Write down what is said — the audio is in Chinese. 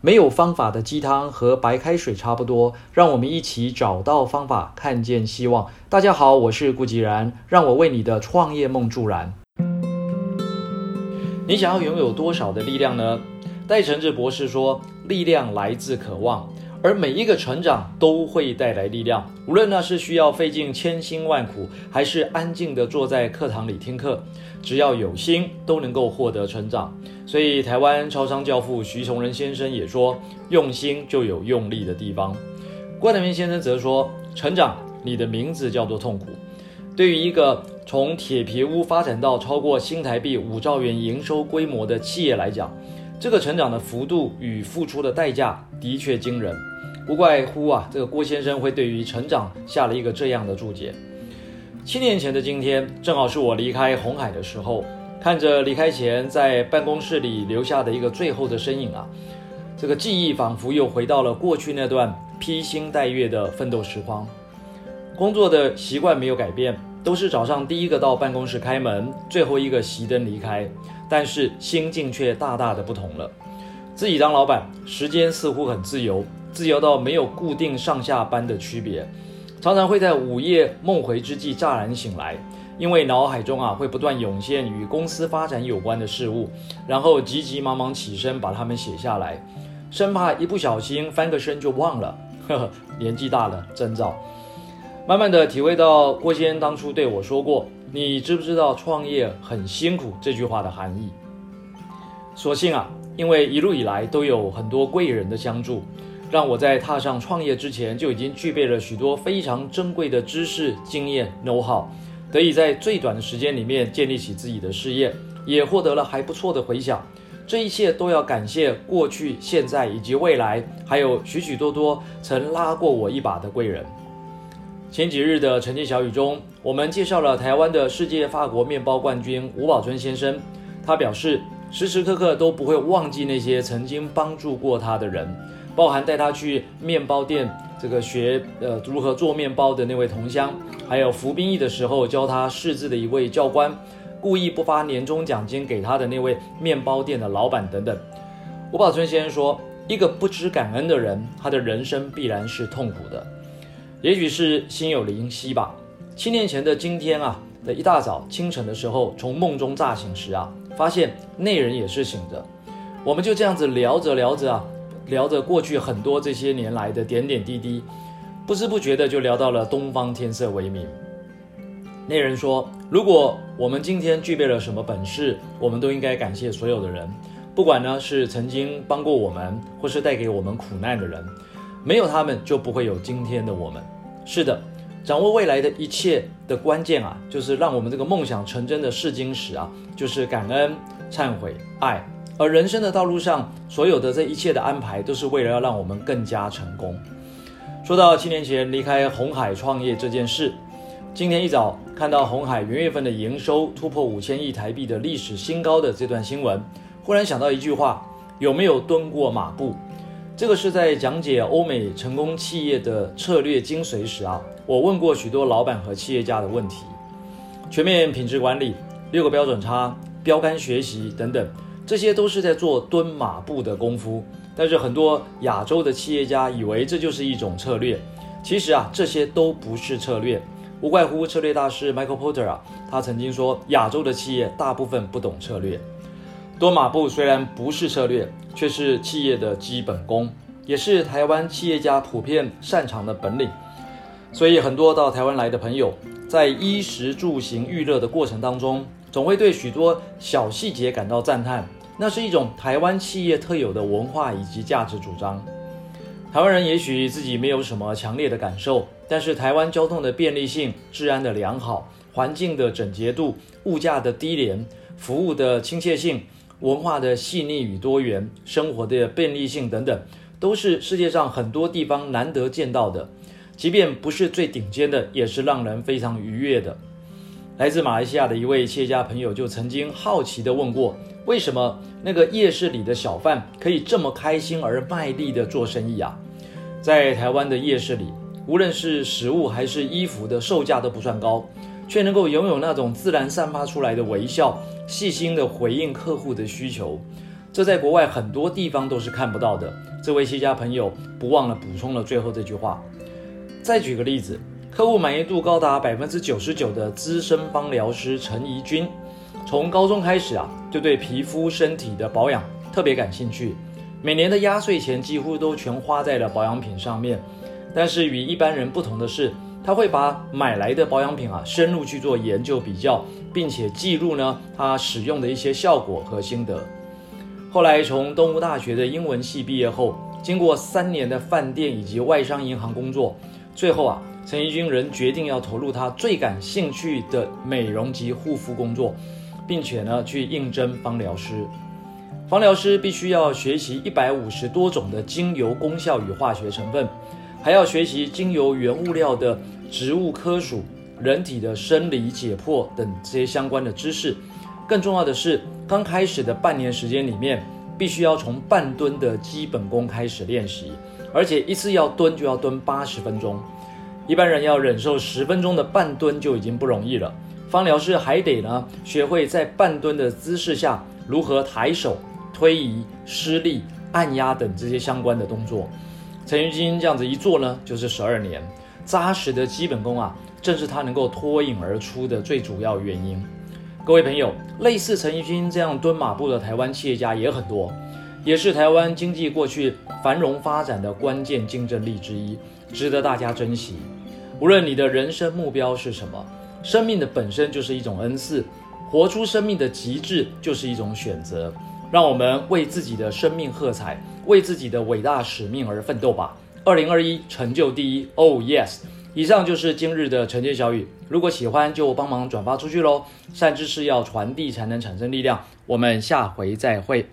没有方法的鸡汤和白开水差不多，让我们一起找到方法，看见希望。大家好，我是顾吉然，让我为你的创业梦助燃。你想要拥有多少的力量呢？戴承志博士说，力量来自渴望。而每一个成长都会带来力量，无论那是需要费尽千辛万苦，还是安静地坐在课堂里听课，只要有心，都能够获得成长。所以，台湾超商教父徐崇仁先生也说：“用心就有用力的地方。”郭台铭先生则说：“成长，你的名字叫做痛苦。”对于一个从铁皮屋发展到超过新台币五兆元营收规模的企业来讲，这个成长的幅度与付出的代价的确惊人。不怪乎啊，这个郭先生会对于成长下了一个这样的注解。七年前的今天，正好是我离开红海的时候，看着离开前在办公室里留下的一个最后的身影啊，这个记忆仿佛又回到了过去那段披星戴月的奋斗时光。工作的习惯没有改变，都是早上第一个到办公室开门，最后一个熄灯离开，但是心境却大大的不同了。自己当老板，时间似乎很自由。自由到没有固定上下班的区别，常常会在午夜梦回之际乍然醒来，因为脑海中啊会不断涌现与公司发展有关的事物，然后急急忙忙起身把它们写下来，生怕一不小心翻个身就忘了。呵呵，年纪大了，真早。慢慢的体会到郭先当初对我说过“你知不知道创业很辛苦”这句话的含义。所幸啊，因为一路以来都有很多贵人的相助。让我在踏上创业之前就已经具备了许多非常珍贵的知识、经验、know how，得以在最短的时间里面建立起自己的事业，也获得了还不错的回响。这一切都要感谢过去、现在以及未来，还有许许多多曾拉过我一把的贵人。前几日的晨间小语中，我们介绍了台湾的世界法国面包冠军吴宝春先生，他表示时时刻刻都不会忘记那些曾经帮助过他的人。包含带他去面包店这个学呃如何做面包的那位同乡，还有服兵役的时候教他识字的一位教官，故意不发年终奖金给他的那位面包店的老板等等。吴宝春先生说，一个不知感恩的人，他的人生必然是痛苦的。也许是心有灵犀吧。七年前的今天啊的一大早清晨的时候，从梦中乍醒时啊，发现那人也是醒着。我们就这样子聊着聊着啊。聊着过去很多这些年来的点点滴滴，不知不觉的就聊到了东方天色为明。那人说：“如果我们今天具备了什么本事，我们都应该感谢所有的人，不管呢是曾经帮过我们，或是带给我们苦难的人，没有他们就不会有今天的我们。”是的，掌握未来的一切的关键啊，就是让我们这个梦想成真的试金石啊，就是感恩、忏悔、爱。而人生的道路上，所有的这一切的安排，都是为了要让我们更加成功。说到七年前离开红海创业这件事，今天一早看到红海元月份的营收突破五千亿台币的历史新高的这段新闻，忽然想到一句话：有没有蹲过马步？这个是在讲解欧美成功企业的策略精髓时啊，我问过许多老板和企业家的问题：全面品质管理、六个标准差、标杆学习等等。这些都是在做蹲马步的功夫，但是很多亚洲的企业家以为这就是一种策略，其实啊，这些都不是策略，无怪乎策略大师 Michael Porter 啊，他曾经说，亚洲的企业大部分不懂策略。蹲马步虽然不是策略，却是企业的基本功，也是台湾企业家普遍擅长的本领。所以很多到台湾来的朋友，在衣食住行娱乐的过程当中，总会对许多小细节感到赞叹。那是一种台湾企业特有的文化以及价值主张。台湾人也许自己没有什么强烈的感受，但是台湾交通的便利性、治安的良好、环境的整洁度、物价的低廉、服务的亲切性、文化的细腻与多元、生活的便利性等等，都是世界上很多地方难得见到的。即便不是最顶尖的，也是让人非常愉悦的。来自马来西亚的一位企业家朋友就曾经好奇地问过。为什么那个夜市里的小贩可以这么开心而卖力的做生意啊？在台湾的夜市里，无论是食物还是衣服的售价都不算高，却能够拥有那种自然散发出来的微笑，细心的回应客户的需求。这在国外很多地方都是看不到的。这位企业家朋友不忘了补充了最后这句话。再举个例子，客户满意度高达百分之九十九的资深芳疗师陈怡君，从高中开始啊，就对皮肤身体的保养特别感兴趣，每年的压岁钱几乎都全花在了保养品上面。但是与一般人不同的是，他会把买来的保养品啊深入去做研究比较，并且记录呢他使用的一些效果和心得。后来从东吴大学的英文系毕业后，经过三年的饭店以及外商银行工作，最后啊，陈怡君仍决定要投入他最感兴趣的美容及护肤工作，并且呢去应征芳疗师。芳疗师必须要学习一百五十多种的精油功效与化学成分，还要学习精油原物料的植物科属、人体的生理解剖等这些相关的知识。更重要的是，刚开始的半年时间里面，必须要从半蹲的基本功开始练习，而且一次要蹲就要蹲八十分钟。一般人要忍受十分钟的半蹲就已经不容易了，芳疗师还得呢学会在半蹲的姿势下如何抬手、推移、施力、按压等这些相关的动作。陈玉金这样子一做呢，就是十二年，扎实的基本功啊，正是他能够脱颖而出的最主要原因。各位朋友，类似陈奕迅这样蹲马步的台湾企业家也很多，也是台湾经济过去繁荣发展的关键竞争力之一，值得大家珍惜。无论你的人生目标是什么，生命的本身就是一种恩赐，活出生命的极致就是一种选择。让我们为自己的生命喝彩，为自己的伟大使命而奋斗吧！二零二一成就第一，Oh yes！以上就是今日的晨间小语。如果喜欢，就帮忙转发出去喽。善知识要传递，才能产生力量。我们下回再会。